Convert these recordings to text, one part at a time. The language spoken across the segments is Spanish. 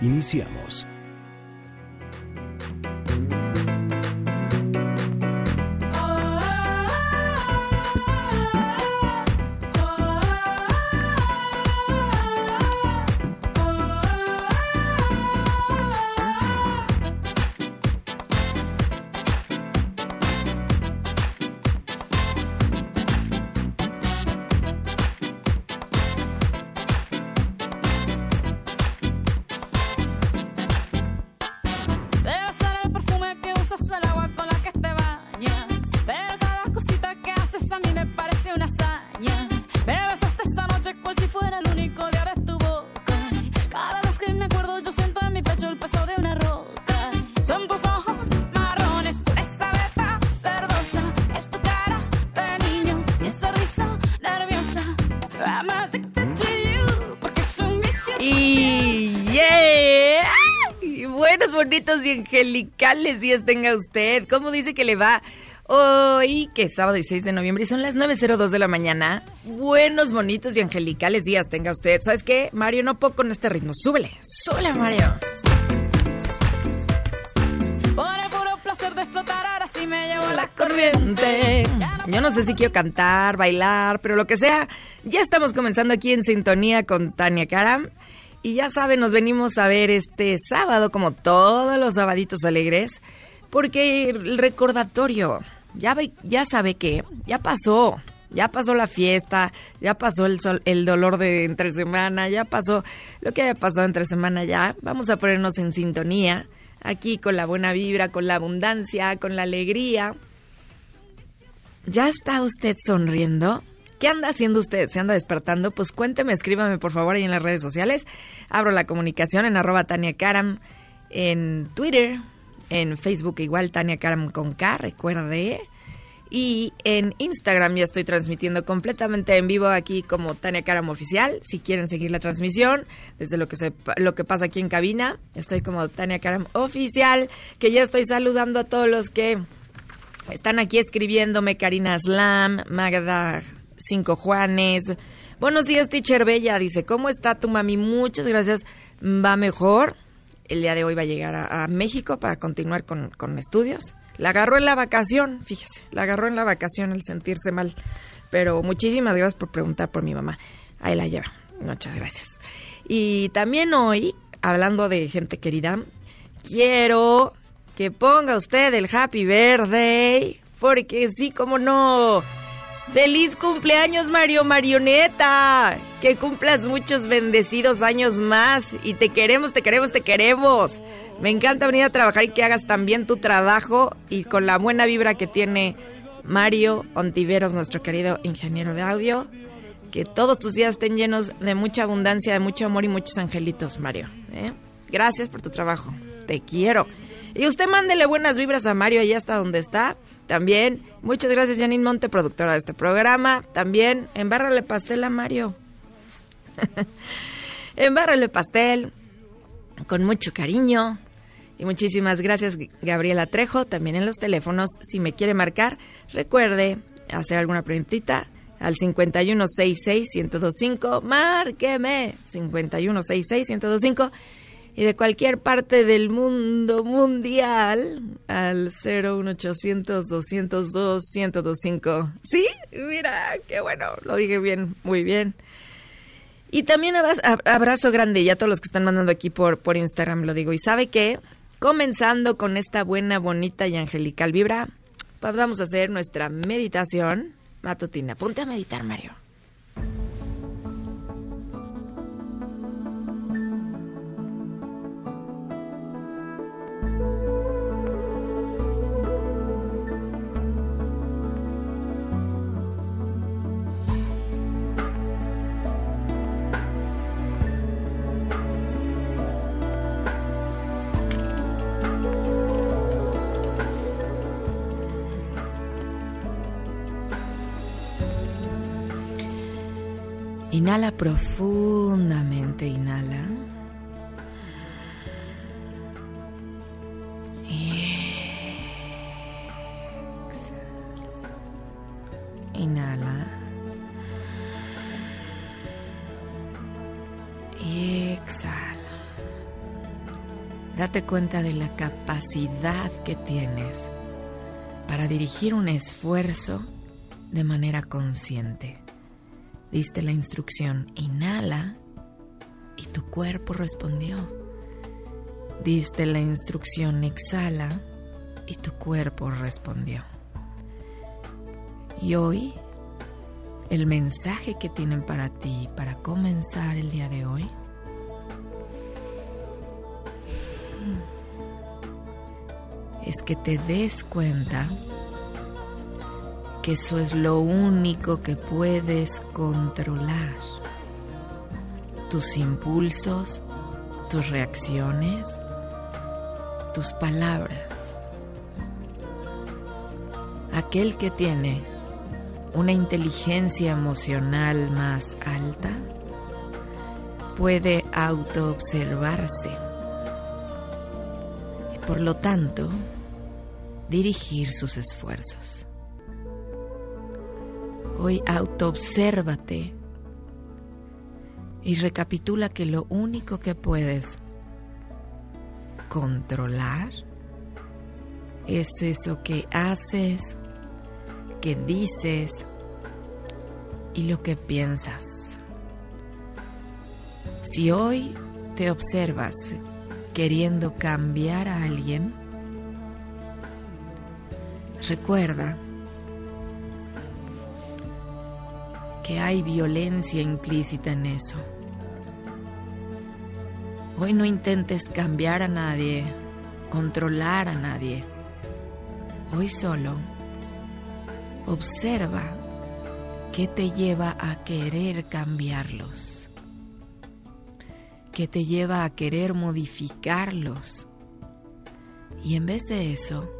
Iniciamos. Angelicales días tenga usted. ¿Cómo dice que le va hoy, que es sábado 16 de noviembre y son las 9.02 de la mañana? Buenos, bonitos y angelicales días tenga usted. ¿Sabes qué? Mario, no puedo con este ritmo. Súbele, súbele, Mario. Por el puro placer de explotar, ahora sí me llevo la corriente. Yo no sé si quiero cantar, bailar, pero lo que sea, ya estamos comenzando aquí en sintonía con Tania Karam. Y ya saben, nos venimos a ver este sábado, como todos los sabaditos alegres, porque el recordatorio, ya, ya sabe que ya pasó, ya pasó la fiesta, ya pasó el, sol- el dolor de entre semana, ya pasó lo que haya pasado entre semana ya. Vamos a ponernos en sintonía, aquí con la buena vibra, con la abundancia, con la alegría. ¿Ya está usted sonriendo? ¿Qué anda haciendo usted? ¿Se anda despertando? Pues cuénteme, escríbame por favor ahí en las redes sociales. Abro la comunicación en arroba Tania Karam, en Twitter, en Facebook igual Tania Karam con K, recuerde. Y en Instagram ya estoy transmitiendo completamente en vivo aquí como Tania Karam Oficial. Si quieren seguir la transmisión, desde lo que, se, lo que pasa aquí en cabina, estoy como Tania Karam Oficial, que ya estoy saludando a todos los que están aquí escribiéndome Karina Slam, Magda Cinco Juanes. Buenos días, teacher Bella. Dice, ¿cómo está tu mami? Muchas gracias. Va mejor. El día de hoy va a llegar a, México para continuar con, con estudios. La agarró en la vacación, fíjese. La agarró en la vacación el sentirse mal. Pero muchísimas gracias por preguntar por mi mamá. Ahí la lleva. Muchas gracias. Y también hoy, hablando de gente querida, quiero que ponga usted el Happy Birthday, porque sí, como no. ¡Feliz cumpleaños, Mario Marioneta! Que cumplas muchos bendecidos años más. Y te queremos, te queremos, te queremos. Me encanta venir a trabajar y que hagas también tu trabajo y con la buena vibra que tiene Mario Ontiveros, nuestro querido ingeniero de audio. Que todos tus días estén llenos de mucha abundancia, de mucho amor y muchos angelitos, Mario. ¿eh? Gracias por tu trabajo. Te quiero. Y usted mándele buenas vibras a Mario allá hasta donde está. También, muchas gracias Janine Monte, productora de este programa. También, embárrale pastel a Mario. embárrale pastel con mucho cariño. Y muchísimas gracias Gabriela Trejo, también en los teléfonos. Si me quiere marcar, recuerde hacer alguna preguntita al 5166-1025. Márqueme 5166-1025 y de cualquier parte del mundo mundial al 01800-202-1025. ¿Sí? Mira, qué bueno, lo dije bien, muy bien. Y también abra- ab- abrazo grande ya a todos los que están mandando aquí por, por Instagram, lo digo. Y sabe que, comenzando con esta buena, bonita y angelical vibra, pues vamos a hacer nuestra meditación matutina. Ponte a meditar, Mario. Inhala profundamente, inhala. Inhala. Y exhala. Date cuenta de la capacidad que tienes para dirigir un esfuerzo de manera consciente. Diste la instrucción, inhala, y tu cuerpo respondió. Diste la instrucción, exhala, y tu cuerpo respondió. Y hoy, el mensaje que tienen para ti para comenzar el día de hoy es que te des cuenta que eso es lo único que puedes controlar. Tus impulsos, tus reacciones, tus palabras. Aquel que tiene una inteligencia emocional más alta puede autoobservarse y por lo tanto dirigir sus esfuerzos. Hoy autoobsérvate y recapitula que lo único que puedes controlar es eso que haces, que dices y lo que piensas. Si hoy te observas queriendo cambiar a alguien, recuerda que hay violencia implícita en eso. Hoy no intentes cambiar a nadie, controlar a nadie. Hoy solo Observa qué te lleva a querer cambiarlos, qué te lleva a querer modificarlos. Y en vez de eso,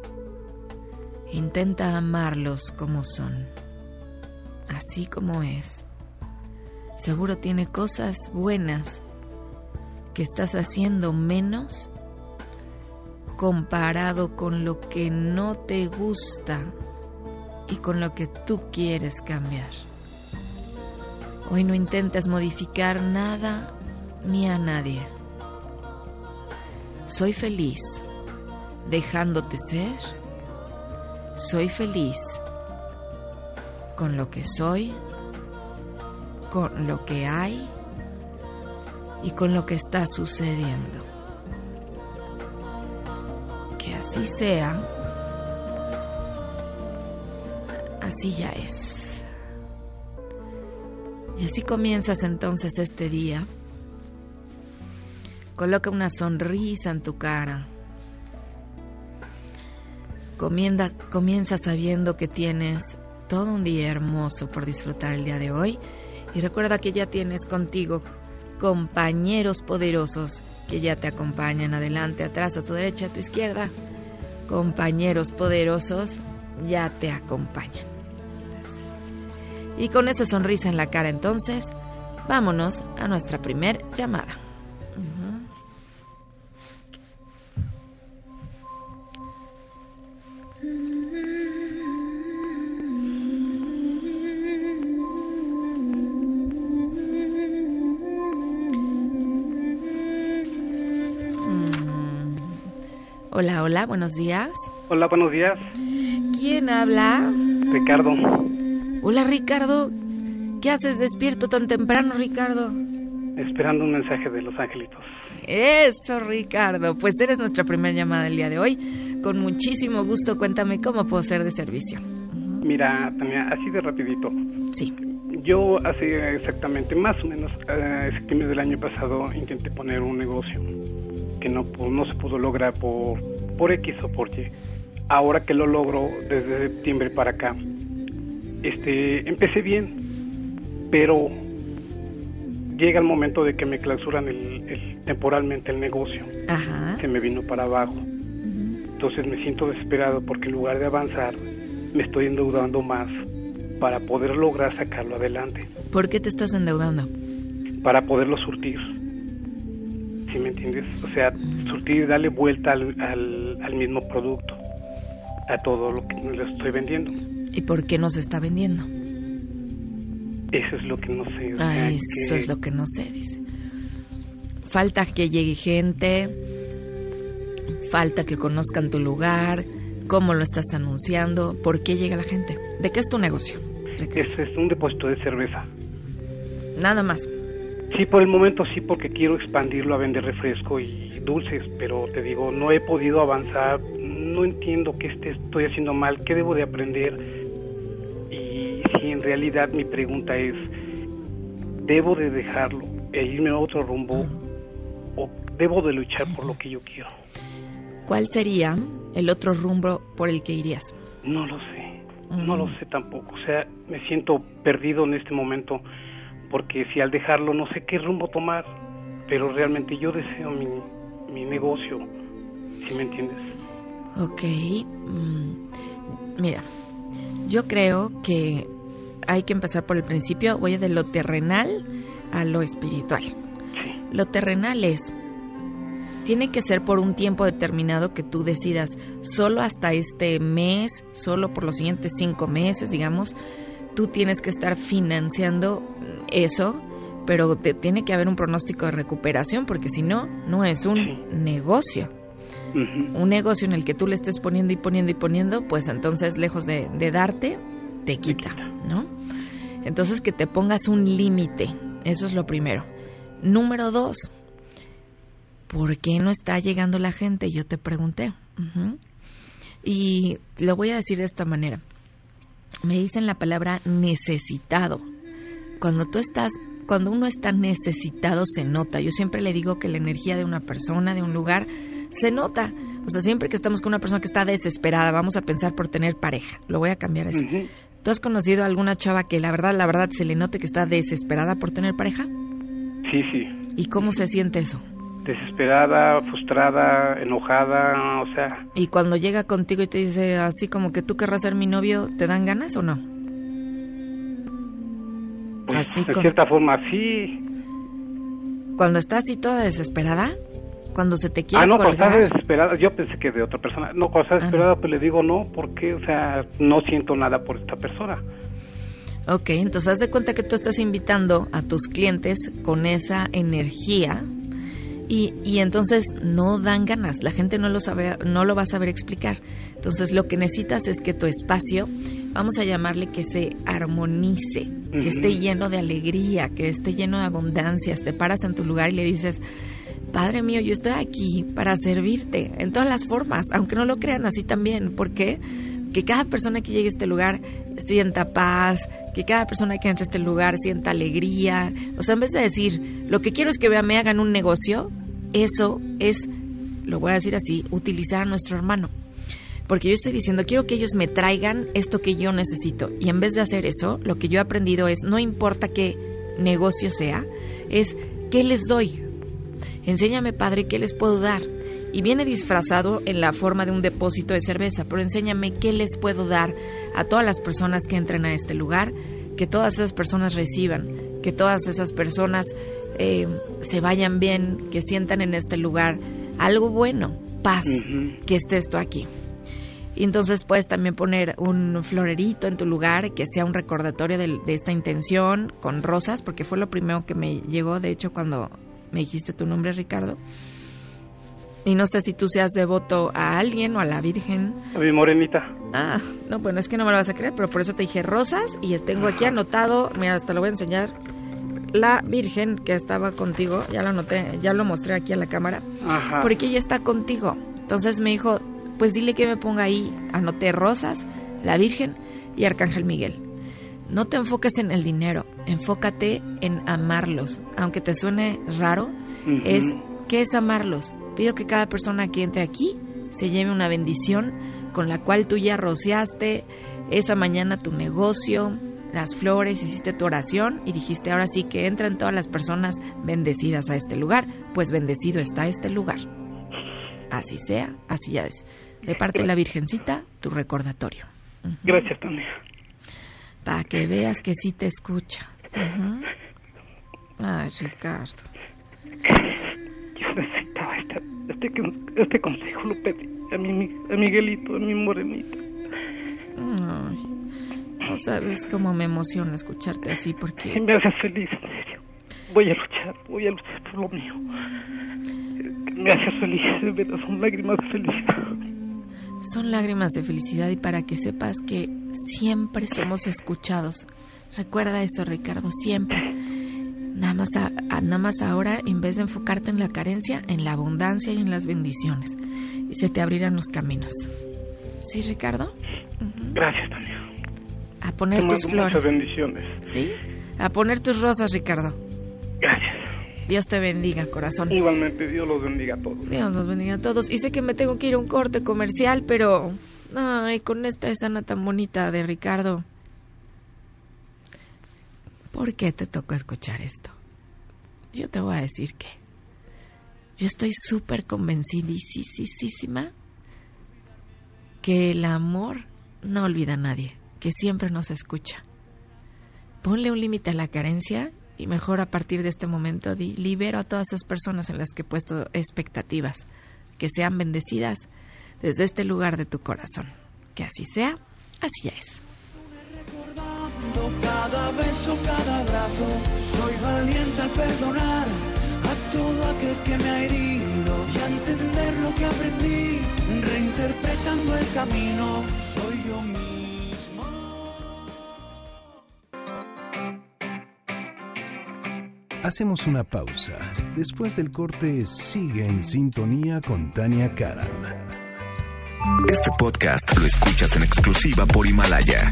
intenta amarlos como son, así como es. Seguro tiene cosas buenas que estás haciendo menos comparado con lo que no te gusta y con lo que tú quieres cambiar. Hoy no intentes modificar nada ni a nadie. Soy feliz dejándote ser. Soy feliz con lo que soy, con lo que hay y con lo que está sucediendo. Que así sea así ya es. Y así comienzas entonces este día. Coloca una sonrisa en tu cara. Comienza, sabiendo que tienes todo un día hermoso por disfrutar el día de hoy. Y recuerda que ya tienes contigo compañeros poderosos que ya te acompañan adelante, atrás, a tu derecha, a tu izquierda. Compañeros poderosos ya te acompañan. Y con esa sonrisa en la cara entonces, vámonos a nuestra primer llamada. Hola, buenos días. Hola, buenos días. ¿Quién habla? Ricardo. Hola Ricardo, ¿qué haces despierto tan temprano Ricardo? Esperando un mensaje de los angelitos. Eso Ricardo, pues eres nuestra primera llamada del día de hoy. Con muchísimo gusto cuéntame cómo puedo ser de servicio. Mira, Tania, así de rapidito. Sí. Yo hace exactamente más o menos eh, septiembre del año pasado intenté poner un negocio que no, no se pudo lograr por, por X o por Y. Ahora que lo logro desde septiembre para acá, este, empecé bien, pero llega el momento de que me clausuran el, temporalmente el negocio, Ajá. se me vino para abajo. Entonces me siento desesperado porque en lugar de avanzar me estoy endeudando más para poder lograr sacarlo adelante. ¿Por qué te estás endeudando? Para poderlo surtir. ¿Sí me entiendes? O sea, surtir y darle vuelta al, al, al mismo producto, a todo lo que le estoy vendiendo. ¿Y por qué no se está vendiendo? Eso es lo que no sé. o Ah, sea, eso que- es lo que no sé, dice. Falta que llegue gente, falta que conozcan tu lugar, cómo lo estás anunciando, por qué llega la gente. ¿De qué es tu negocio? Ricardo? Ese es un depósito de cerveza. Nada más. Sí, por el momento sí, porque quiero expandirlo a vender refresco y dulces, pero te digo, no he podido avanzar, no entiendo qué este- estoy haciendo mal, qué debo de aprender. Y si en realidad mi pregunta es, ¿debo de dejarlo e irme a otro rumbo o debo de luchar por lo que yo quiero? ¿Cuál sería el otro rumbo por el que irías? No lo sé, no lo sé tampoco. O sea, me siento perdido en este momento porque si al dejarlo no sé qué rumbo tomar, pero realmente yo deseo mi, mi negocio, si me entiendes. Ok. mm, Mira, yo creo que hay que empezar por el principio. Voy de lo terrenal a lo espiritual. Sí, Lo terrenal es, tiene que ser por un tiempo determinado que tú decidas, solo hasta este mes, solo por los siguientes cinco meses, digamos, tú tienes que estar financiando eso, pero te, tiene que haber un pronóstico de recuperación, porque si no, no es un Sí. negocio. Un negocio en el que tú le estés poniendo y poniendo y poniendo, pues entonces lejos de, de darte, te quita, ¿no? Entonces que te pongas un límite, eso es lo primero. Número dos, ¿por qué no está llegando la gente? Yo te pregunté. Y lo voy a decir de esta manera. Me dicen la palabra necesitado. Cuando tú estás, cuando uno está necesitado se nota. Yo siempre le digo que la energía de una persona, de un lugar, se nota. O sea, siempre que estamos con una persona que está desesperada, vamos a pensar por tener pareja. Lo voy a cambiar eso. ¿Tú has conocido a alguna chava que la verdad, la verdad se le note que está desesperada por tener pareja? Sí, sí. ¿Y cómo se siente eso? Desesperada, frustrada, enojada, o sea, Y cuando llega contigo y te dice así como que tú querrás ser mi novio, ¿te dan ganas o no? pues Así de con- cierta forma sí. Cuando estás así toda desesperada, cuando se te quiere Ah, no, cuando colgar, estás desesperada, yo pensé que de otra persona. No, cuando estás Ah. desesperada, pues le digo no, porque, o sea, no siento nada por esta persona. Ok, entonces haz de cuenta que tú estás invitando a tus clientes con esa energía y, y entonces no dan ganas, la gente no lo, sabe, no lo va a saber explicar. Entonces lo que necesitas es que tu espacio, vamos a llamarle que se armonice, que esté lleno de alegría, que esté lleno de abundancia. Te paras en tu lugar y le dices, Padre mío, yo estoy aquí para servirte en todas las formas, aunque no lo crean así también. ¿Por qué? Que cada persona que llegue a este lugar sienta paz, que cada persona que entre a este lugar sienta alegría. O sea, en vez de decir, lo que quiero es que me hagan un negocio, eso es, lo voy a decir así, utilizar a nuestro hermano. Porque yo estoy diciendo, quiero que ellos me traigan esto que yo necesito. Y en vez de hacer eso, lo que yo he aprendido es, no importa qué negocio sea, es qué les doy. Enséñame, Padre, qué les puedo dar. Y viene disfrazado en la forma de un depósito de cerveza, pero enséñame qué les puedo dar a todas las personas que entren a este lugar, que todas esas personas reciban, que todas esas personas eh, se vayan bien, que sientan en este lugar algo bueno, paz, que esté esto aquí. Y entonces puedes también poner un florerito en tu lugar que sea un recordatorio de, de esta intención con rosas, porque fue lo primero que me llegó, de hecho, cuando me dijiste tu nombre, Ricardo. Y no sé si tú seas devoto a alguien o a la Virgen. A mi morenita. Ah, no, bueno, es que no me lo vas a creer, pero por eso te dije rosas y tengo aquí anotado, mira, hasta lo voy a enseñar, la Virgen que estaba contigo, ya lo anoté, ya lo mostré aquí a la cámara, Ajá. porque ella está contigo. Entonces me dijo, pues dile que me ponga ahí, anoté rosas, la Virgen y Arcángel Miguel. No te enfoques en el dinero, enfócate en amarlos. Aunque te suene raro, Ujú. es ¿qué es amarlos? Pido que cada persona que entre aquí se lleve una bendición con la cual tú ya rociaste esa mañana tu negocio, las flores, hiciste tu oración y dijiste ahora sí que entran todas las personas bendecidas a este lugar, pues bendecido está este lugar. Así sea, así ya es. De parte de la Virgencita, tu recordatorio. Gracias, Tania. Para que veas que sí te escucha. Ujú. Ay, Ricardo. Este, este consejo, lo pedí a, mi, a Miguelito, a mi morenito. Ay, no sabes cómo me emociona escucharte así Y porque me hace feliz, en serio. Voy a luchar, voy a luchar por lo mío. Me hace feliz, de verdad, son lágrimas de felicidad. son lágrimas de felicidad y para que sepas que siempre somos escuchados. Recuerda eso, Ricardo, siempre. Nada más, a- a- nada más ahora, en vez de enfocarte en la carencia, en la abundancia y en las bendiciones. Y se te abrirán los caminos. ¿Sí, Ricardo? Gracias también. A Te poner tus mando muchas flores. bendiciones. ¿Sí? A poner tus rosas, Ricardo. Gracias. Dios te bendiga, corazón. Igualmente, Dios los bendiga a todos. Dios nos bendiga a todos. Y sé que me tengo que ir a un corte comercial, pero... Ay, con esta escena tan bonita de Ricardo. ¿Por qué te tocó escuchar esto? Yo te voy a decir que... Yo estoy súper convencidísima que el amor no olvida a nadie, que siempre nos escucha. Ponle un límite a la carencia y mejor a partir de este momento di, libero a todas esas personas en las que he puesto expectativas, que sean bendecidas desde este lugar de tu corazón. Que así sea, así es. Cada beso, cada abrazo, soy valiente al perdonar a todo aquel que me ha herido y a entender lo que aprendí, reinterpretando el camino, soy yo mismo. Hacemos una pausa. Después del corte, sigue en sintonía con Tania Karam. Este podcast lo escuchas en exclusiva por Himalaya.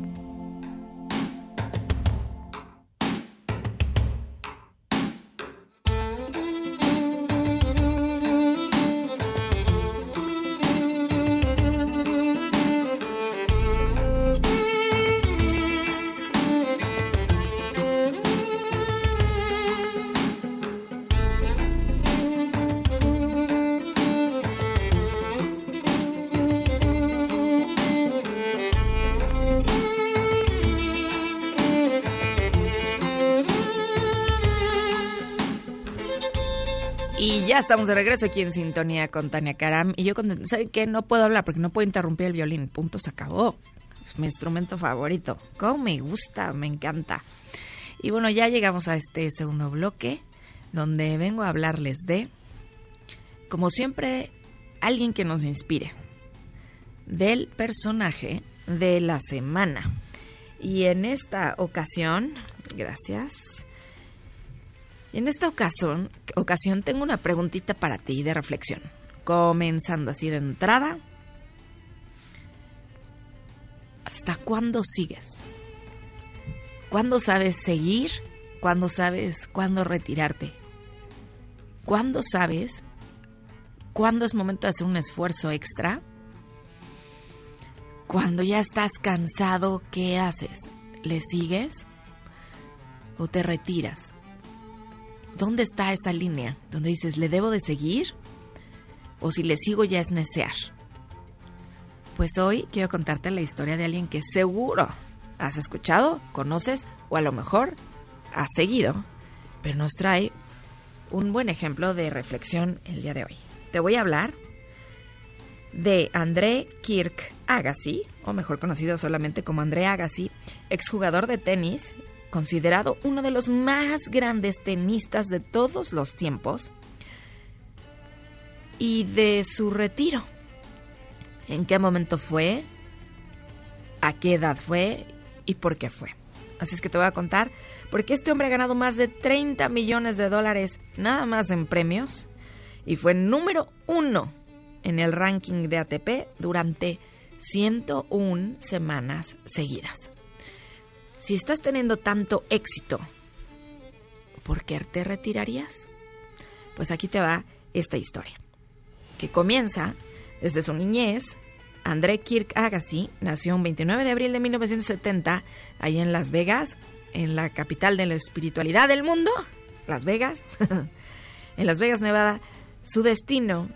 Ya estamos de regreso aquí en sintonía con Tania Karam. Y yo, con, ¿saben qué? No puedo hablar porque no puedo interrumpir el violín. Punto, se acabó. Es mi instrumento favorito. Cómo me gusta, me encanta. Y bueno, ya llegamos a este segundo bloque donde vengo a hablarles de, como siempre, alguien que nos inspire. Del personaje de la semana. Y en esta ocasión, gracias. Y en esta ocasión, ocasión tengo una preguntita para ti de reflexión. Comenzando así de entrada. ¿Hasta cuándo sigues? ¿Cuándo sabes seguir? ¿Cuándo sabes cuándo retirarte? ¿Cuándo sabes cuándo es momento de hacer un esfuerzo extra? Cuando ya estás cansado, ¿qué haces? ¿Le sigues? ¿O te retiras? ¿Dónde está esa línea donde dices, ¿le debo de seguir? ¿O si le sigo ya es necear? Pues hoy quiero contarte la historia de alguien que seguro has escuchado, conoces o a lo mejor has seguido, pero nos trae un buen ejemplo de reflexión el día de hoy. Te voy a hablar de André Kirk Agassi, o mejor conocido solamente como André Agassi, exjugador de tenis, considerado uno de los más grandes tenistas de todos los tiempos, y de su retiro. ¿En qué momento fue? ¿A qué edad fue? ¿Y por qué fue? Así es que te voy a contar, porque este hombre ha ganado más de 30 millones de dólares nada más en premios y fue número uno en el ranking de ATP durante 101 semanas seguidas. Si estás teniendo tanto éxito, ¿por qué te retirarías? Pues aquí te va esta historia, que comienza desde su niñez. André Kirk Agassi nació un 29 de abril de 1970 ahí en Las Vegas, en la capital de la espiritualidad del mundo, Las Vegas. en Las Vegas, Nevada, su destino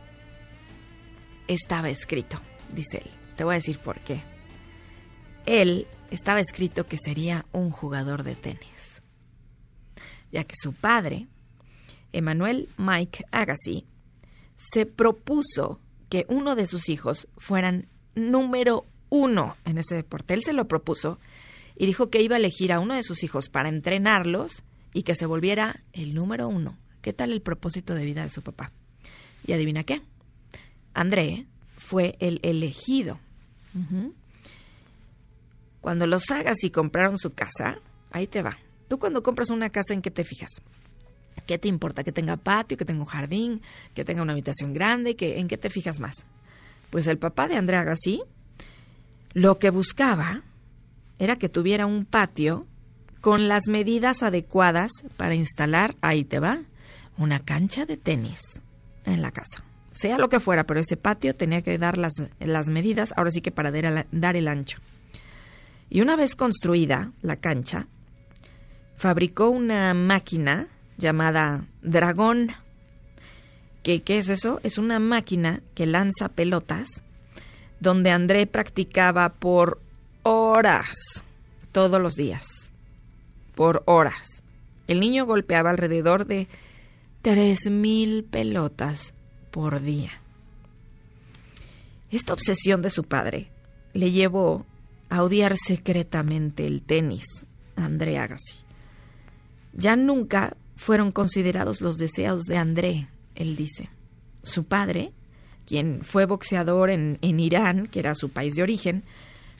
estaba escrito, dice él. Te voy a decir por qué. Él estaba escrito que sería un jugador de tenis, ya que su padre, Emanuel Mike Agassi, se propuso que uno de sus hijos fueran número uno en ese deporte. Él se lo propuso y dijo que iba a elegir a uno de sus hijos para entrenarlos y que se volviera el número uno. ¿Qué tal el propósito de vida de su papá? Y adivina qué. André fue el elegido. Cuando los hagas y compraron su casa, ahí te va. Tú cuando compras una casa, ¿en qué te fijas? ¿Qué te importa? ¿Que tenga patio, que tenga un jardín, que tenga una habitación grande? ¿En qué te fijas más? Pues el papá de André Agassi lo que buscaba era que tuviera un patio con las medidas adecuadas para instalar, ahí te va, una cancha de tenis en la casa. Sea lo que fuera, pero ese patio tenía que dar las, las medidas, ahora sí que para dar el ancho. Y una vez construida la cancha, fabricó una máquina llamada Dragón. ¿Qué, ¿Qué es eso? Es una máquina que lanza pelotas, donde André practicaba por horas, todos los días, por horas. El niño golpeaba alrededor de tres mil pelotas por día. Esta obsesión de su padre le llevó a odiar secretamente el tenis, André Agassi. Ya nunca fueron considerados los deseos de André, él dice. Su padre, quien fue boxeador en, en Irán, que era su país de origen,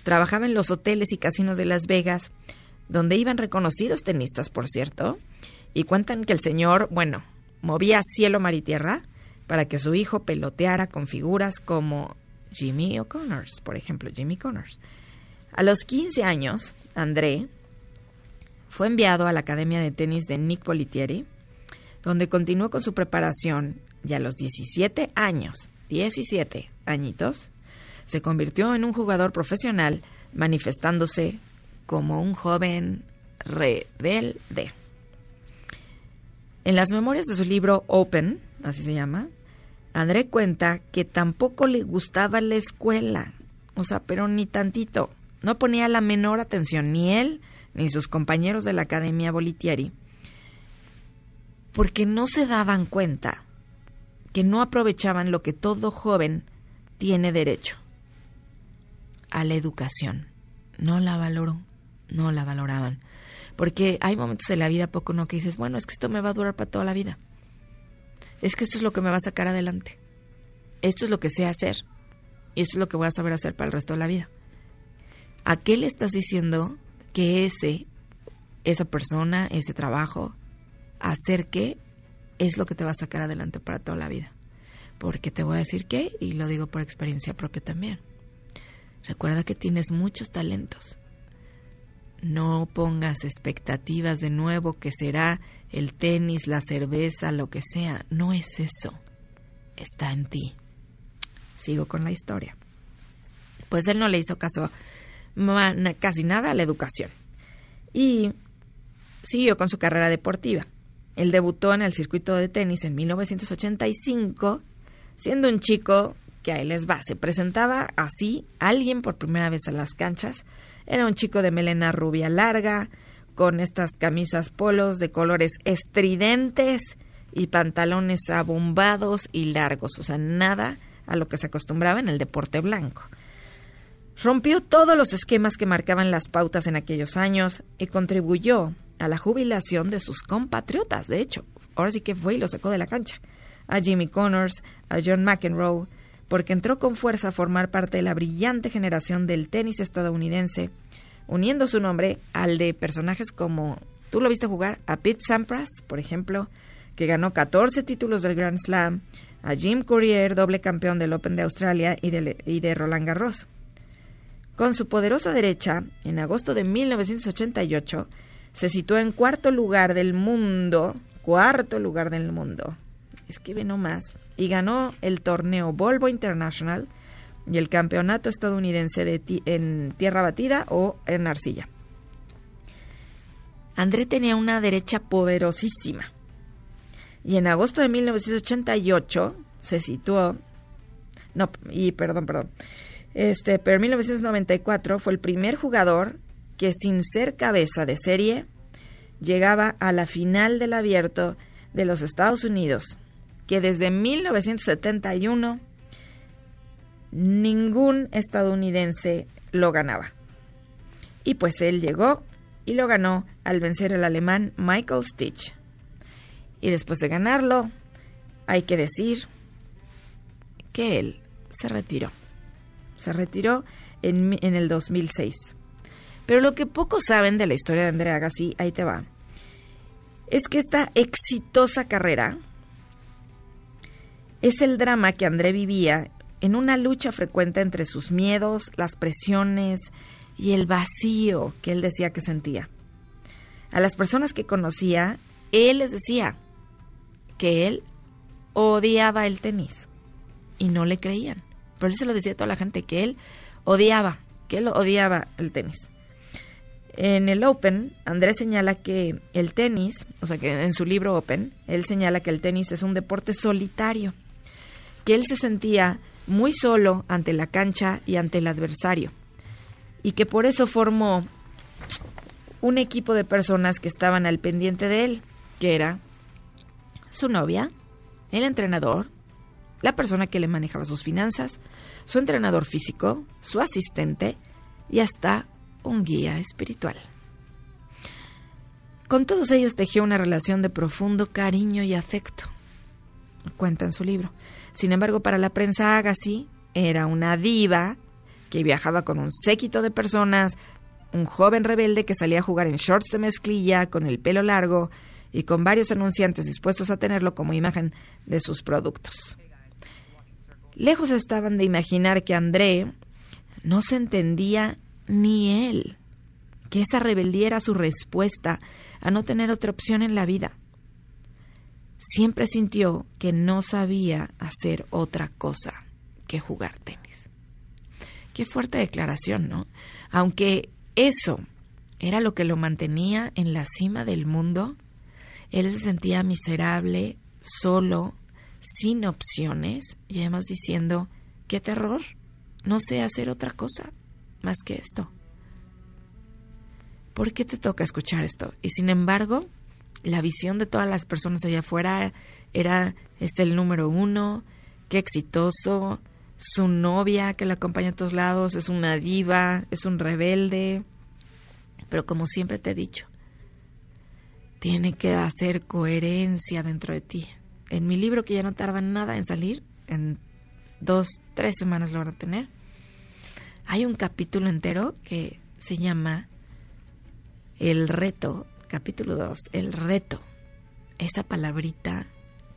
trabajaba en los hoteles y casinos de Las Vegas, donde iban reconocidos tenistas, por cierto, y cuentan que el señor, bueno, movía cielo, mar y tierra para que su hijo peloteara con figuras como Jimmy O'Connors, por ejemplo, Jimmy Connors. A los 15 años, André fue enviado a la Academia de Tenis de Nick Politieri, donde continuó con su preparación y a los 17 años, 17 añitos, se convirtió en un jugador profesional manifestándose como un joven rebelde. En las memorias de su libro Open, así se llama, André cuenta que tampoco le gustaba la escuela, o sea, pero ni tantito. No ponía la menor atención ni él ni sus compañeros de la Academia Bolitieri, porque no se daban cuenta que no aprovechaban lo que todo joven tiene derecho, a la educación. No la valoró, no la valoraban. Porque hay momentos en la vida poco no que dices, bueno, es que esto me va a durar para toda la vida. Es que esto es lo que me va a sacar adelante. Esto es lo que sé hacer. Y esto es lo que voy a saber hacer para el resto de la vida. ¿A qué le estás diciendo que ese, esa persona, ese trabajo, hacer qué es lo que te va a sacar adelante para toda la vida? Porque te voy a decir qué, y lo digo por experiencia propia también. Recuerda que tienes muchos talentos. No pongas expectativas de nuevo que será el tenis, la cerveza, lo que sea. No es eso. Está en ti. Sigo con la historia. Pues él no le hizo caso casi nada a la educación. Y siguió con su carrera deportiva. Él debutó en el circuito de tenis en 1985, siendo un chico que ahí les va, se presentaba así alguien por primera vez a las canchas. Era un chico de melena rubia larga, con estas camisas polos de colores estridentes y pantalones abombados y largos, o sea, nada a lo que se acostumbraba en el deporte blanco. Rompió todos los esquemas que marcaban las pautas en aquellos años y contribuyó a la jubilación de sus compatriotas, de hecho. Ahora sí que fue y lo sacó de la cancha. A Jimmy Connors, a John McEnroe, porque entró con fuerza a formar parte de la brillante generación del tenis estadounidense, uniendo su nombre al de personajes como, tú lo viste jugar, a Pete Sampras, por ejemplo, que ganó 14 títulos del Grand Slam, a Jim Courier, doble campeón del Open de Australia y de, y de Roland Garros. Con su poderosa derecha, en agosto de 1988, se situó en cuarto lugar del mundo, cuarto lugar del mundo, es que ve nomás, y ganó el torneo Volvo International y el campeonato estadounidense de en tierra batida o en arcilla. André tenía una derecha poderosísima. Y en agosto de 1988 se situó no, y perdón, perdón. Este, pero en 1994 fue el primer jugador que sin ser cabeza de serie llegaba a la final del abierto de los Estados Unidos, que desde 1971 ningún estadounidense lo ganaba. Y pues él llegó y lo ganó al vencer al alemán Michael Stitch. Y después de ganarlo, hay que decir que él se retiró. Se retiró en, en el 2006. Pero lo que pocos saben de la historia de André Agassi, ahí te va, es que esta exitosa carrera es el drama que André vivía en una lucha frecuente entre sus miedos, las presiones y el vacío que él decía que sentía. A las personas que conocía, él les decía que él odiaba el tenis y no le creían. Pero él se lo decía a toda la gente que él odiaba, que él odiaba el tenis. En el Open, Andrés señala que el tenis, o sea que en su libro Open, él señala que el tenis es un deporte solitario, que él se sentía muy solo ante la cancha y ante el adversario, y que por eso formó un equipo de personas que estaban al pendiente de él, que era su novia, el entrenador, la persona que le manejaba sus finanzas, su entrenador físico, su asistente y hasta un guía espiritual. Con todos ellos tejió una relación de profundo cariño y afecto, cuenta en su libro. Sin embargo, para la prensa Agassi era una diva que viajaba con un séquito de personas, un joven rebelde que salía a jugar en shorts de mezclilla, con el pelo largo y con varios anunciantes dispuestos a tenerlo como imagen de sus productos. Lejos estaban de imaginar que André no se entendía ni él, que esa rebeldía era su respuesta a no tener otra opción en la vida. Siempre sintió que no sabía hacer otra cosa que jugar tenis. Qué fuerte declaración, ¿no? Aunque eso era lo que lo mantenía en la cima del mundo, él se sentía miserable, solo, sin opciones y además diciendo, qué terror, no sé hacer otra cosa más que esto. ¿Por qué te toca escuchar esto? Y sin embargo, la visión de todas las personas allá afuera era, es el número uno, qué exitoso, su novia que la acompaña a todos lados, es una diva, es un rebelde. Pero como siempre te he dicho, tiene que hacer coherencia dentro de ti. En mi libro, que ya no tarda nada en salir, en dos, tres semanas lo van a tener, hay un capítulo entero que se llama El reto, capítulo 2, El reto. Esa palabrita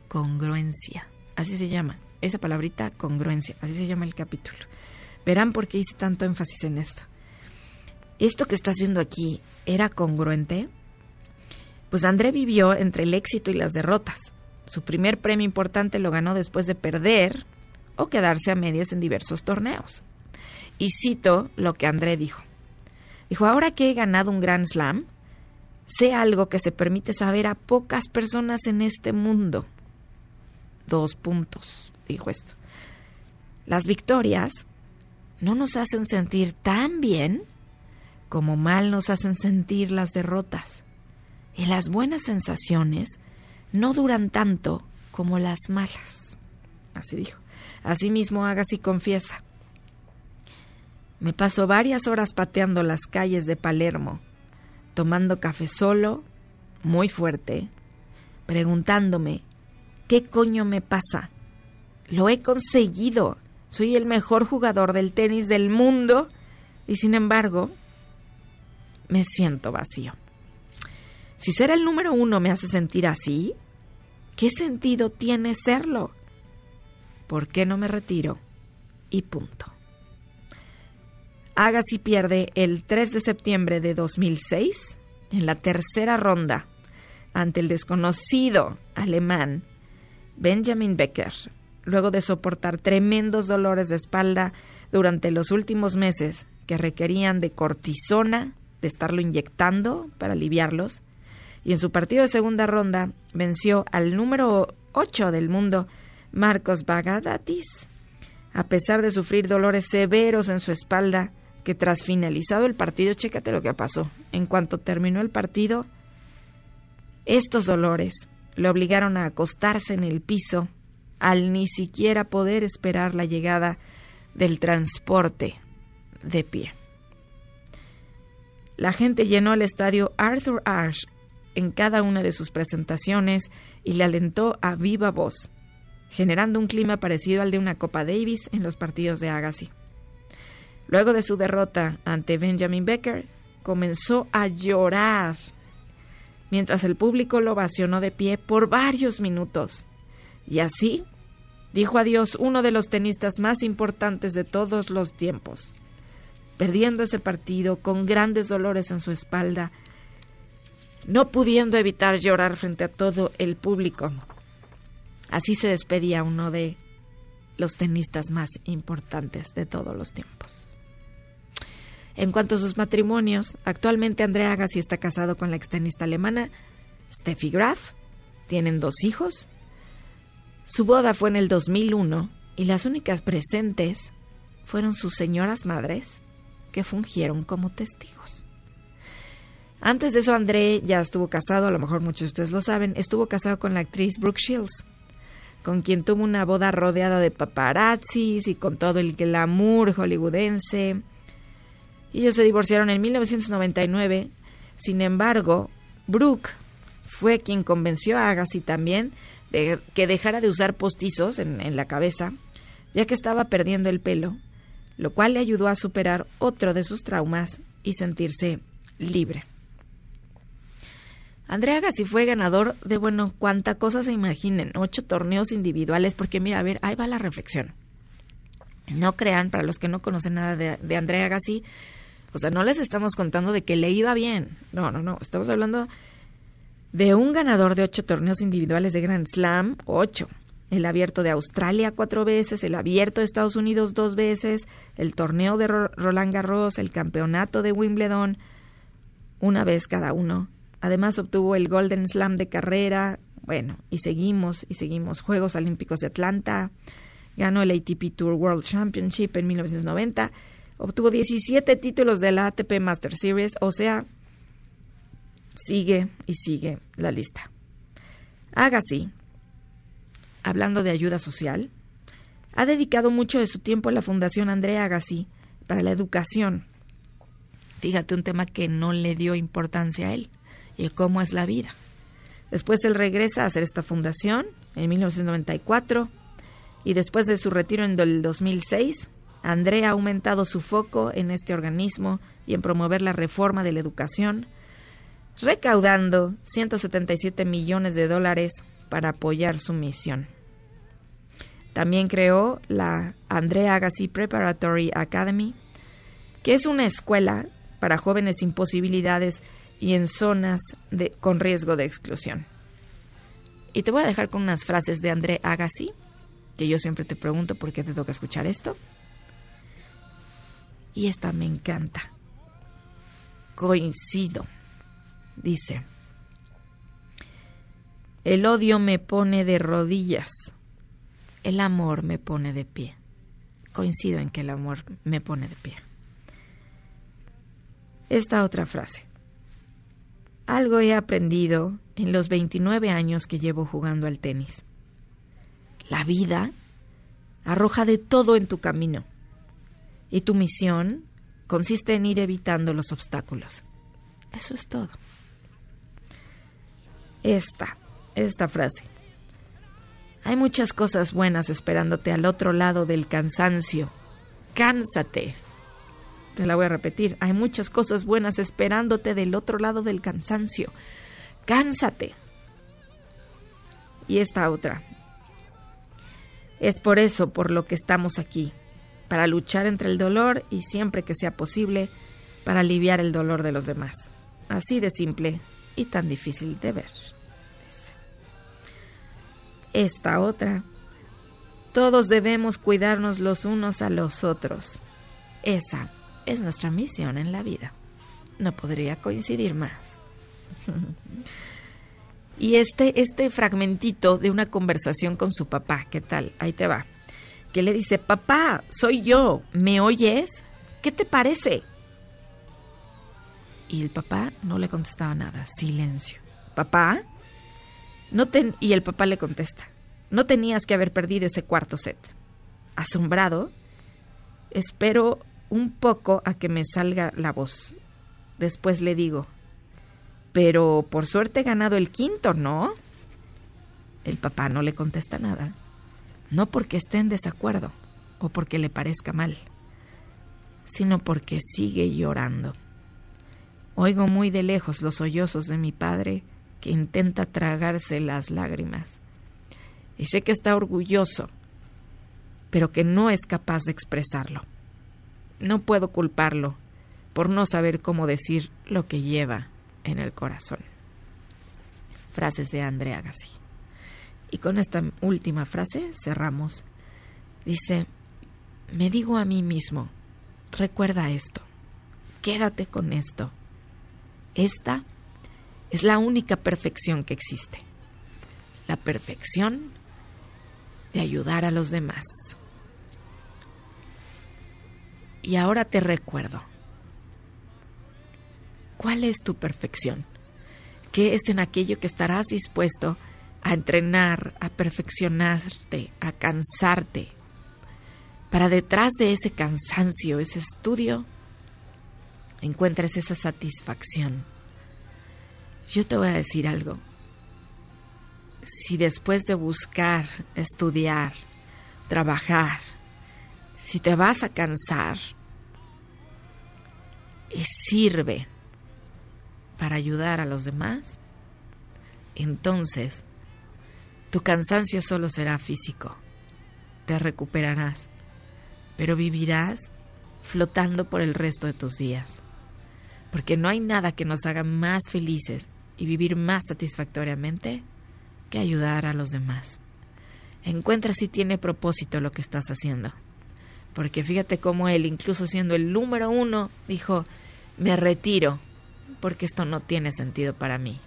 congruencia, así se llama, esa palabrita congruencia, así se llama el capítulo. Verán por qué hice tanto énfasis en esto. Esto que estás viendo aquí era congruente. Pues André vivió entre el éxito y las derrotas. Su primer premio importante lo ganó después de perder o quedarse a medias en diversos torneos. Y cito lo que André dijo. Dijo, ahora que he ganado un Grand Slam, sé algo que se permite saber a pocas personas en este mundo. Dos puntos, dijo esto. Las victorias no nos hacen sentir tan bien como mal nos hacen sentir las derrotas. Y las buenas sensaciones no duran tanto como las malas. Así dijo. Asimismo, hagas y confiesa. Me paso varias horas pateando las calles de Palermo, tomando café solo, muy fuerte, preguntándome, ¿qué coño me pasa? Lo he conseguido. Soy el mejor jugador del tenis del mundo y sin embargo me siento vacío. Si ser el número uno me hace sentir así, ¿qué sentido tiene serlo? ¿Por qué no me retiro? Y punto. Agassi pierde el 3 de septiembre de 2006 en la tercera ronda ante el desconocido alemán Benjamin Becker, luego de soportar tremendos dolores de espalda durante los últimos meses que requerían de cortisona, de estarlo inyectando para aliviarlos, y en su partido de segunda ronda venció al número 8 del mundo, Marcos Bagadatis, a pesar de sufrir dolores severos en su espalda, que tras finalizado el partido, chécate lo que pasó, en cuanto terminó el partido, estos dolores le obligaron a acostarse en el piso al ni siquiera poder esperar la llegada del transporte de pie. La gente llenó el estadio Arthur Ashe en cada una de sus presentaciones y le alentó a viva voz, generando un clima parecido al de una Copa Davis en los partidos de Agassi. Luego de su derrota ante Benjamin Becker, comenzó a llorar, mientras el público lo ovacionó de pie por varios minutos. Y así dijo adiós uno de los tenistas más importantes de todos los tiempos, perdiendo ese partido con grandes dolores en su espalda, no pudiendo evitar llorar frente a todo el público. Así se despedía uno de los tenistas más importantes de todos los tiempos. En cuanto a sus matrimonios, actualmente Andrea Agassi está casado con la extenista alemana Steffi Graf. Tienen dos hijos. Su boda fue en el 2001 y las únicas presentes fueron sus señoras madres que fungieron como testigos. Antes de eso, André ya estuvo casado, a lo mejor muchos de ustedes lo saben, estuvo casado con la actriz Brooke Shields, con quien tuvo una boda rodeada de paparazzis y con todo el glamour hollywoodense. Ellos se divorciaron en 1999. Sin embargo, Brooke fue quien convenció a Agassi también de que dejara de usar postizos en, en la cabeza, ya que estaba perdiendo el pelo, lo cual le ayudó a superar otro de sus traumas y sentirse libre. Andrea Agassi fue ganador de, bueno, cuánta cosa se imaginen, ocho torneos individuales, porque mira, a ver, ahí va la reflexión. No crean, para los que no conocen nada de, Andrea Agassi, o sea, no les estamos contando de que le iba bien. No, no, no. Estamos hablando de un ganador de ocho torneos individuales de Grand Slam, ocho. El abierto de Australia cuatro veces, el abierto de Estados Unidos dos veces, el torneo de Roland Garros, el campeonato de Wimbledon, una vez cada uno. Además obtuvo el Golden Slam de carrera, bueno, y seguimos y seguimos. Juegos Olímpicos de Atlanta, ganó el ATP Tour World Championship en 1990 Obtuvo 17 títulos de la ATP Master Series, o sea, sigue y sigue la lista. Agassi, hablando de ayuda social, ha dedicado mucho de su tiempo a la Fundación Andrea Agassi para la educación. Fíjate, un tema que no le dio importancia a él y cómo es la vida. Después él regresa a hacer esta fundación en 1994 y después de su retiro en el 2006 Andrea ha aumentado su foco en este organismo y en promover la reforma de la educación, recaudando 177 millones de dólares para apoyar su misión. También creó la Andrea Agassi Preparatory Academy, que es una escuela para jóvenes sin posibilidades y en zonas de, con riesgo de exclusión. Y te voy a dejar con unas frases de André Agassi, que yo siempre te pregunto por qué te toca escuchar esto y esta me encanta. Coincido, dice. El odio me pone de rodillas, el amor me pone de pie. Coincido en que el amor me pone de pie. Esta otra frase. Algo he aprendido en los 29 años que llevo jugando al tenis. La vida arroja de todo en tu camino y tu misión consiste en ir evitando los obstáculos. Eso es todo. Esta, esta frase. Hay muchas cosas buenas esperándote al otro lado del cansancio. Cánsate. Te la voy a repetir. Hay muchas cosas buenas esperándote del otro lado del cansancio. Cánsate. Y esta otra. Es por eso por lo que estamos aquí para luchar entre el dolor y siempre que sea posible, para aliviar el dolor de los demás. Así de simple y tan difícil de ver. esta otra. Todos debemos cuidarnos los unos a los otros. Esa es nuestra misión en la vida. No podría coincidir más. y este, este fragmentito de una conversación con su papá, ¿qué tal? Ahí te va. Que le dice, papá, soy yo, ¿me oyes? ¿Qué te parece? Y el papá no le contestaba nada, silencio. ¿Papá? No ten y el papá le contesta, no tenías que haber perdido ese cuarto set. Asombrado, espero un poco a que me salga la voz. Después le digo, pero por suerte he ganado el quinto, ¿no? El papá no le contesta nada, no porque esté en desacuerdo o porque le parezca mal, sino porque sigue llorando. Oigo muy de lejos los sollozos de mi padre que intenta tragarse las lágrimas. Y sé que está orgulloso, pero que no es capaz de expresarlo. No puedo culparlo por no saber cómo decir lo que lleva en el corazón. Frases de Andrea Gassi. Y con esta última frase cerramos. Dice, me digo a mí mismo, recuerda esto, quédate con esto. Esta es la única perfección que existe. La perfección de ayudar a los demás. Y ahora te recuerdo. ¿Cuál es tu perfección? ¿Qué es en aquello que estarás dispuesto a entrenar, a perfeccionarte, a cansarte? Para detrás de ese cansancio, ese estudio, encuentres esa satisfacción yo te voy a decir algo. Si después de buscar, estudiar, trabajar, si te vas a cansar y sirve para ayudar a los demás, entonces tu cansancio solo será físico. Te recuperarás, pero vivirás flotando por el resto de tus días. Porque no hay nada que nos haga más felices y vivir más satisfactoriamente que ayudar a los demás. Encuentra si tiene propósito lo que estás haciendo. Porque fíjate cómo él, incluso siendo el número uno, dijo, me retiro, porque esto no tiene sentido para mí.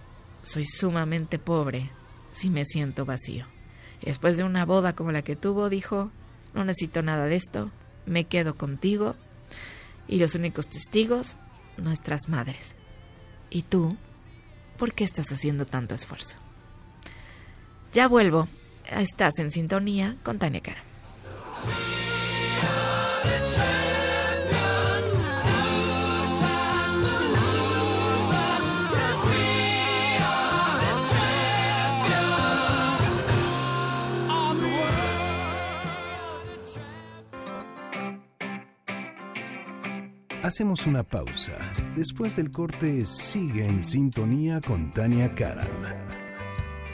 Soy sumamente pobre si me siento vacío. después de una boda como la que tuvo, dijo, no necesito nada de esto, me quedo contigo y los únicos testigos, nuestras madres. ¿Y tú? ¿Por qué estás haciendo tanto esfuerzo? Ya vuelvo. Estás en sintonía con Tania Cara. Hacemos una pausa. Después del corte, sigue en sintonía con Tania Karam.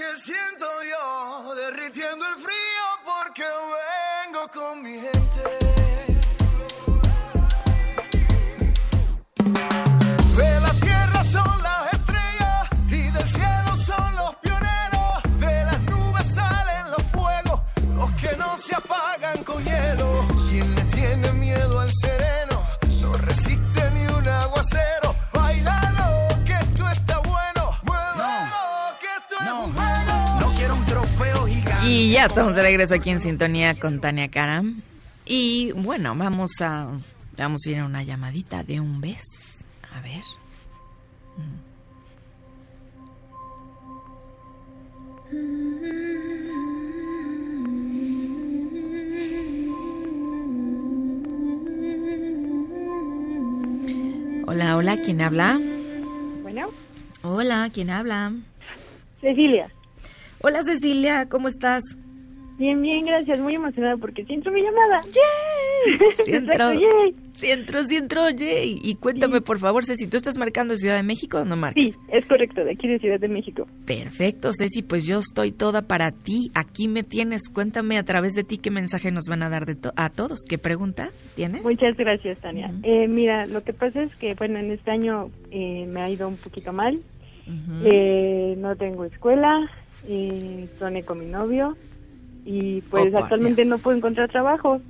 que siento yo, derritiendo el frío porque vengo con mi gente. Ya estamos de regreso aquí en sintonía con Tania Karam. Y bueno, vamos a vamos a ir a una llamadita de un beso. A ver. Hola, hola, ¿quién habla? Bueno, Hola, ¿quién habla? Cecilia, Hola Cecilia, ¿cómo estás? Bien, bien, gracias. Muy emocionada porque sí entró mi llamada. Sí entró, yay. sí entró, sí entró, yay. Y cuéntame, por favor, Ceci, ¿tú estás marcando Ciudad de México o no marcas? Sí, es correcto, de aquí de Ciudad de México. Perfecto, Ceci, pues yo estoy toda para ti. Aquí me tienes. Cuéntame a través de ti qué mensaje nos van a dar de to- a todos. ¿Qué pregunta tienes? Muchas gracias, Tania. Eh, mira, lo que pasa es que, bueno, en este año eh, me ha ido un poquito mal. Ujú. Eh, no tengo escuela, eh, soné con mi novio y pues actualmente Dios. no puedo encontrar trabajo.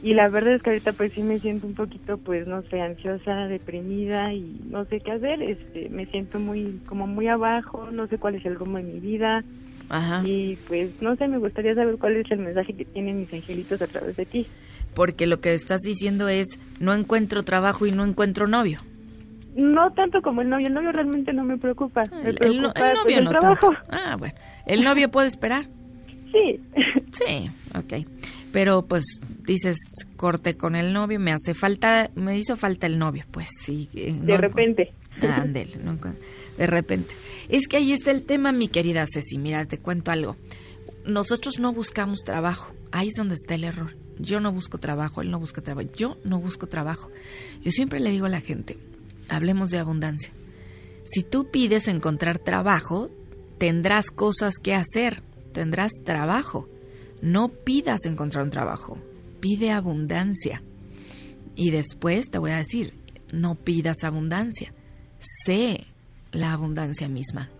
Y la verdad es que ahorita pues sí me siento un poquito, pues no sé, ansiosa, deprimida y no sé qué hacer. Este, me siento muy, como muy abajo, no sé cuál es el rumbo de mi vida. Ajá. Y pues no sé, me gustaría saber cuál es el mensaje que tienen mis angelitos a través de ti. Porque lo que estás diciendo es, no encuentro trabajo y no encuentro novio. No tanto como el novio, el novio realmente no me preocupa. me El, preocupa el no- el pues, novio el no trabajo. tanto. Ah, bueno. ¿El novio puede esperar? Sí. Sí, ok. Pero pues dices, corte con el novio, me hace falta, me hizo falta el novio. Pues sí. eh, De no- repente. No, de repente. Es que ahí está el tema, mi querida Ceci. Mira, te cuento algo. Nosotros no buscamos trabajo. Ahí es donde está el error. Yo no busco trabajo, él no busca trabajo. Yo no busco trabajo. Yo siempre le digo a la gente, hablemos de abundancia. Si tú pides encontrar trabajo, tendrás cosas que hacer, tendrás trabajo. No pidas encontrar un trabajo, pide abundancia. Y después te voy a decir, no pidas abundancia, sé la abundancia misma.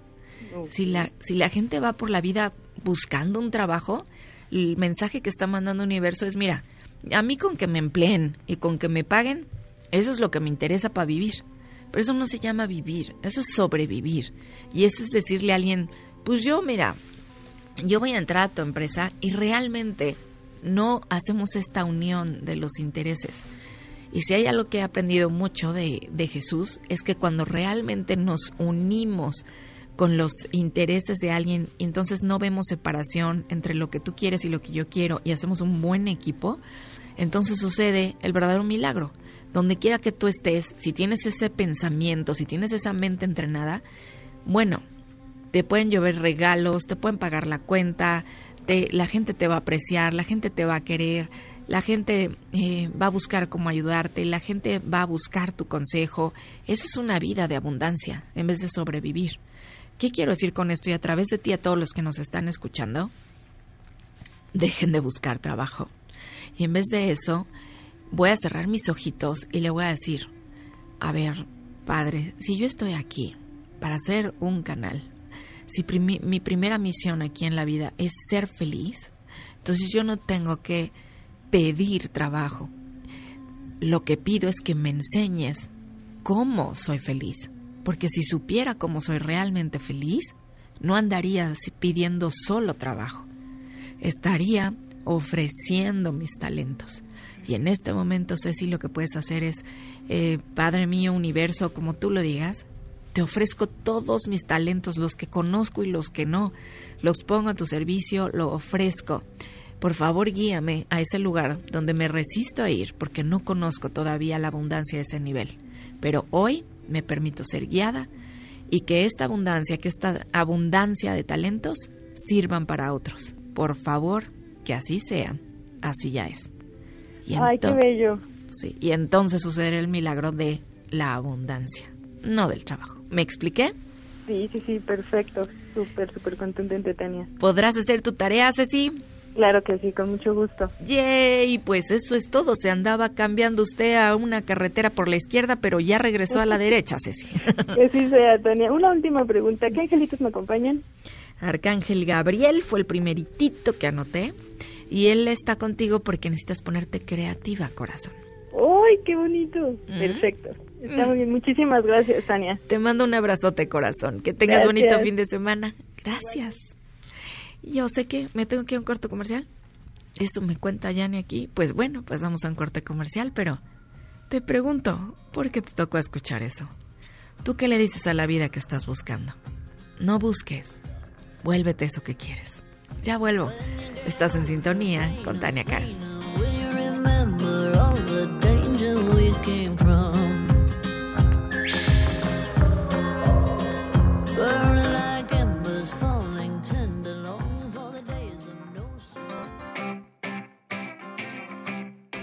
Si la, si la gente va por la vida buscando un trabajo, el mensaje que está mandando el universo es, mira, a mí con que me empleen y con que me paguen, eso es lo que me interesa para vivir. Pero eso no se llama vivir, eso es sobrevivir. Y eso es decirle a alguien, pues yo, mira, yo voy a entrar a tu empresa y realmente no hacemos esta unión de los intereses. Y si hay algo que he aprendido mucho de, Jesús es que cuando realmente nos unimos con los intereses de alguien entonces no vemos separación entre lo que tú quieres y lo que yo quiero y hacemos un buen equipo, entonces sucede el verdadero milagro. Donde quiera que tú estés, si tienes ese pensamiento, si tienes esa mente entrenada, bueno, te pueden llover regalos, te pueden pagar la cuenta, te- la gente te va a apreciar, la gente te va a querer, la gente eh, va a buscar cómo ayudarte, la gente va a buscar tu consejo. Eso es una vida de abundancia en vez de sobrevivir. ¿Qué quiero decir con esto? Y a través de ti, a todos los que nos están escuchando, dejen de buscar trabajo. Y en vez de eso, voy a cerrar mis ojitos y le voy a decir, a ver, padre, si yo estoy aquí para hacer un canal, si mi primera misión aquí en la vida es ser feliz, entonces yo no tengo que pedir trabajo. Lo que pido es que me enseñes cómo soy feliz, porque si supiera cómo soy realmente feliz, no andaría pidiendo solo trabajo, estaría ofreciendo mis talentos. Y en este momento, Ceci, lo que puedes hacer es, eh, Padre mío, universo, como tú lo digas, te ofrezco todos mis talentos, los que conozco y los que no, los pongo a tu servicio, lo ofrezco. Por favor, guíame a ese lugar donde me resisto a ir porque no conozco todavía la abundancia de ese nivel. Pero hoy me permito ser guiada y que esta abundancia, que esta abundancia de talentos sirvan para otros. Por favor, que así sea. Así ya es. Y Ay, qué bello. Sí, y entonces sucederá el milagro de la abundancia, no del trabajo. ¿Me expliqué? Sí, sí, sí, perfecto. Súper, súper contundente, Tania. ¿Podrás hacer tu tarea, Ceci? Claro que sí, con mucho gusto. Yay, pues eso es todo. Se andaba cambiando usted a una carretera por la izquierda, pero ya regresó a la derecha, Ceci. Que sí sea, Tania. Una última pregunta. ¿Qué angelitos me acompañan? Arcángel Gabriel fue el primeritito que anoté. Y él está contigo porque necesitas ponerte creativa, corazón. ¡Ay, qué bonito! Perfecto. Está muy bien. Muchísimas gracias, Tania. Te mando un abrazote, corazón. Que tengas Gracias. bonito fin de semana. Gracias. Yo sé que me tengo que ir a un corte comercial. Eso me cuenta Yani aquí. Pues bueno, pues vamos a un corte comercial, pero te pregunto, ¿por qué te tocó escuchar eso? ¿Tú qué le dices a la vida que estás buscando? No busques. Vuélvete eso que quieres. Ya vuelvo. Estás en sintonía con Tania Cara.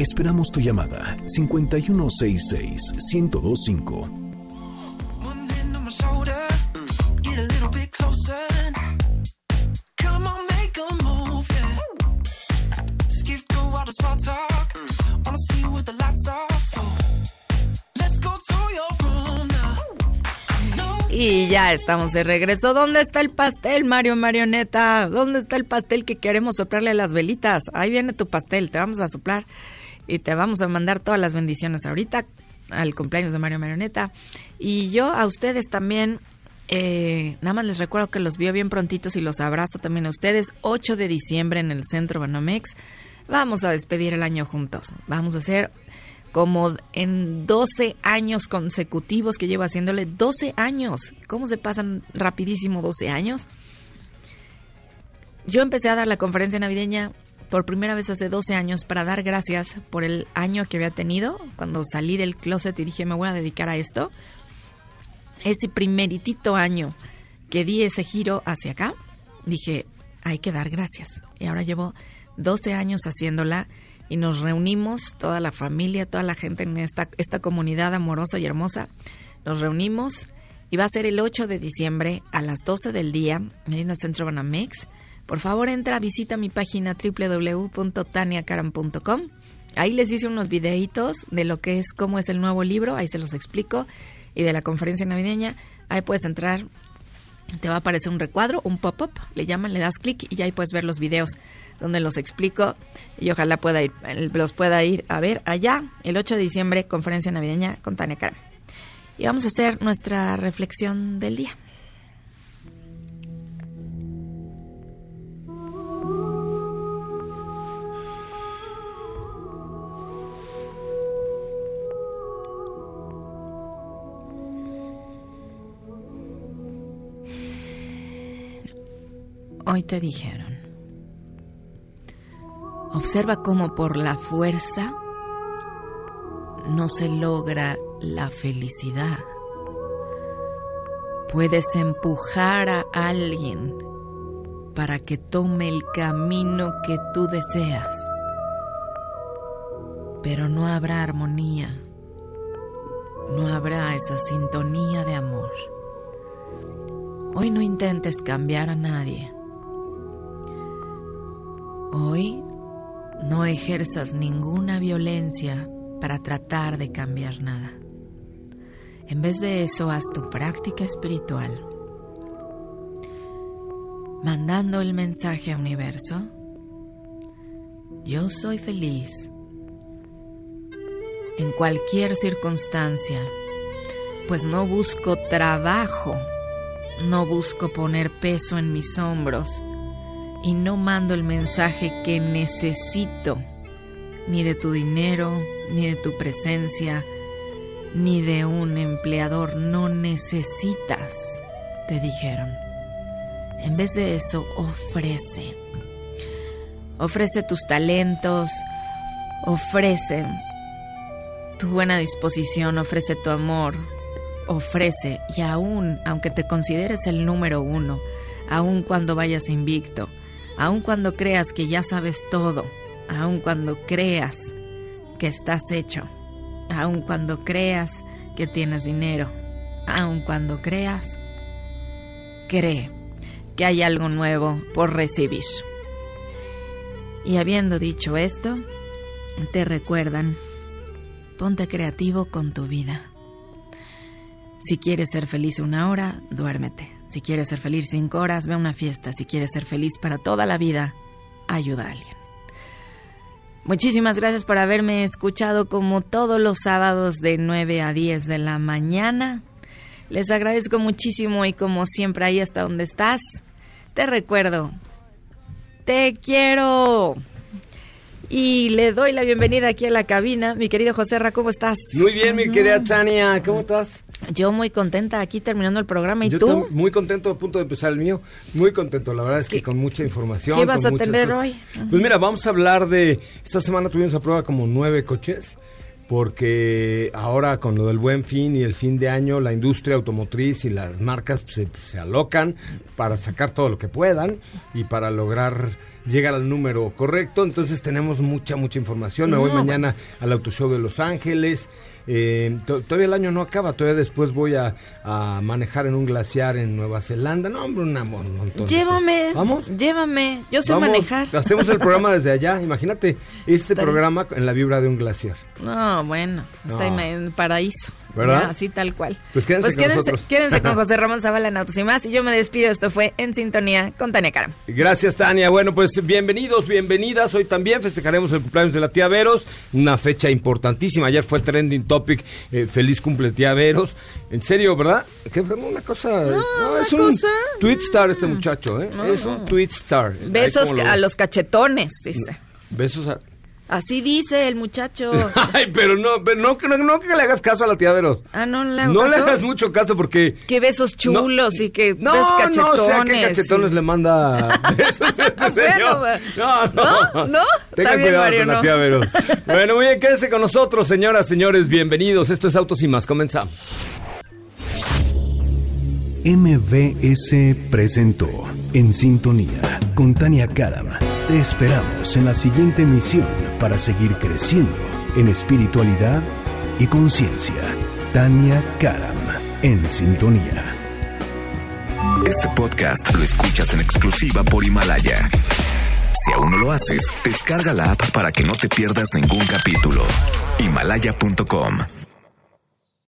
Esperamos tu llamada 5166-1025. One hand on my shoulder, get a little bit closer. Come on, make a move, yeah. Skip through all the small talk. Wanna see what the lights are, so let's go to your room now. I know Y ya estamos de regreso. ¿Dónde está el pastel, Mario Marioneta? ¿Dónde está el pastel que queremos soplarle a las velitas? Ahí viene tu pastel, te vamos a soplar y te vamos a mandar todas las bendiciones ahorita al cumpleaños de Mario Marioneta. Y yo a ustedes también, eh, nada más les recuerdo que los veo bien prontitos y los abrazo también a ustedes. 8 de diciembre en el Centro Banamex. Vamos a despedir el año juntos. Vamos a hacer como en 12 años consecutivos que llevo haciéndole 12 años. ¿Cómo se pasan rapidísimo 12 años? Yo empecé a dar la conferencia navideña por primera vez hace 12 años para dar gracias por el año que había tenido cuando salí del closet y dije me voy a dedicar a esto. Ese primeritito año que di ese giro hacia acá, dije hay que dar gracias. Y ahora llevo 12 años haciéndola y nos reunimos, toda la familia, toda la gente en esta, esta comunidad amorosa y hermosa. Nos reunimos y va a ser el 8 de diciembre a las 12 del día en el Centro Banamex. Por favor, entra, visita mi página www.taniacaram.com. Ahí les hice unos videitos de lo que es, cómo es el nuevo libro, ahí se los explico, y de la conferencia navideña. Ahí puedes entrar, te va a aparecer un recuadro, un pop-up, le llaman, le das clic y ya ahí puedes ver los videos donde los explico y ojalá pueda ir, los pueda ir a ver allá el 8 de diciembre, conferencia navideña con Tania Karam. Y vamos a hacer nuestra reflexión del día. Hoy te dijeron. Observa cómo por la fuerza no se logra la felicidad. Puedes empujar a alguien para que tome el camino que tú deseas, pero no habrá armonía, no habrá esa sintonía de amor. Hoy no intentes cambiar a nadie. Hoy no ejerzas ninguna violencia para tratar de cambiar nada. En vez de eso, haz tu práctica espiritual, mandando el mensaje al universo, yo soy feliz en cualquier circunstancia, pues no busco trabajo, no busco poner peso en mis hombros, y no mando el mensaje que necesito, ni de tu dinero, ni de tu presencia, ni de un empleador. No necesitas, te dijeron. En vez de eso, ofrece. Ofrece tus talentos, ofrece tu buena disposición, ofrece tu amor, ofrece, y aún, aunque te consideres el número uno, aun cuando vayas invicto, aun cuando creas que ya sabes todo, aun cuando creas que estás hecho, aun cuando creas que tienes dinero, aun cuando creas, cree que hay algo nuevo por recibir. Y habiendo dicho esto, te recuerdan, ponte creativo con tu vida. Si quieres ser feliz una hora, duérmete. Si quieres ser feliz cinco horas, ve a una fiesta. Si quieres ser feliz para toda la vida, ayuda a alguien. Muchísimas gracias por haberme escuchado como todos los sábados de 9 a 10 de la mañana. Les agradezco muchísimo y como siempre ahí hasta donde estás, te recuerdo, te quiero. Y le doy la bienvenida aquí a la cabina. Mi querido José Ra, ¿cómo estás? Muy bien, mi querida Tania, ¿cómo estás? Yo muy contenta aquí terminando el programa. ¿Y Yo tú? muy contento, a punto de empezar el mío. Muy contento, la verdad es que ¿Qué- con mucha información. qué vas a tener hoy? Pues mira, vamos a hablar de... Esta semana tuvimos a prueba como nueve coches, porque ahora con lo del buen fin y el fin de año, la industria automotriz y las marcas pues, se, se alocan para sacar todo lo que puedan y para lograr llegar al número correcto. Entonces tenemos mucha, mucha información. Me voy No. mañana al Auto Show de Los Ángeles. Eh, to- todavía el año no acaba, todavía después voy a, a manejar en un glaciar en Nueva Zelanda. No, hombre, un montón. de Llévame. ¿Vamos? Llévame. Yo sé Vamos, manejar. Hacemos el programa desde allá. Imagínate este Está bien. programa en la vibra de un glaciar. No, bueno, está No. en paraíso. ¿Verdad? Así tal cual. Pues quédense con quédense, nosotros. quédense con José Ramón Zavala en Autos y más. Y yo me despido. Esto fue En Sintonía con Tania Karam. Gracias, Tania. Bueno, pues bienvenidos, bienvenidas. Hoy también festejaremos el cumpleaños de la tía Veros, una fecha importantísima. Ayer fue trending topic. eh, feliz cumple, tía Veros. En serio, ¿verdad? Que fue una cosa. No, una es un cosa. tweet star este muchacho, ¿eh? es un tweet star. Besos a los cachetones, dice. Besos a. Así dice el muchacho. Ay, pero no, pero no, que- no, no que le hagas caso a la tía Veros. Ah, no le hago No le hagas mucho caso porque. Qué besos chulos y que No, besos no, cachetones. o sea, qué cachetones y- le manda besos a este señor. bueno. No, no. ¿No? ¿No? Tenga Está bien, cuidado Mario, con la tía Vero. Bueno, muy bien, quédese con nosotros, señoras, señores, bienvenidos. Esto es Autos y Más, comenzamos. MBS presentó En Sintonía con Tania Karam. Te esperamos en la siguiente emisión para seguir creciendo en espiritualidad y conciencia. Tania Karam en Sintonía. Este podcast lo escuchas en exclusiva por Himalaya. Si aún no lo haces, descarga la app para que no te pierdas ningún capítulo. Himalaya.com